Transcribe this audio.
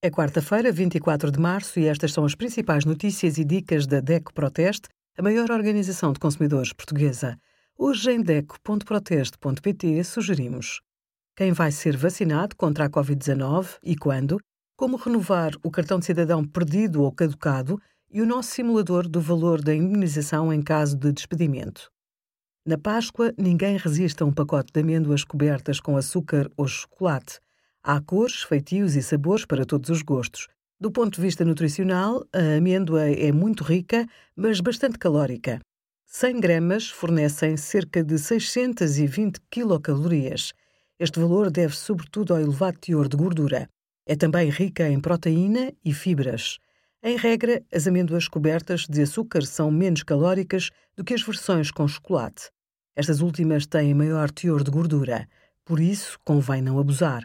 É quarta-feira, 24 de março, e estas são as principais notícias e dicas da DECO Proteste, a maior organização de consumidores portuguesa. Hoje, em DECO.proteste.pt, sugerimos quem vai ser vacinado contra a Covid-19 e quando, como renovar o cartão de cidadão perdido ou caducado e o nosso simulador do valor da imunização em caso de despedimento. Na Páscoa, ninguém resiste a um pacote de amêndoas cobertas com açúcar ou chocolate. Há cores, feitios e sabores para todos os gostos. Do ponto de vista nutricional, a amêndoa é muito rica, mas bastante calórica. 100 gramas fornecem cerca de 620 quilocalorias. Este valor deve sobretudo ao elevado teor de gordura. É também rica em proteína e fibras. Em regra, as amêndoas cobertas de açúcar são menos calóricas do que as versões com chocolate. Estas últimas têm maior teor de gordura, por isso convém não abusar.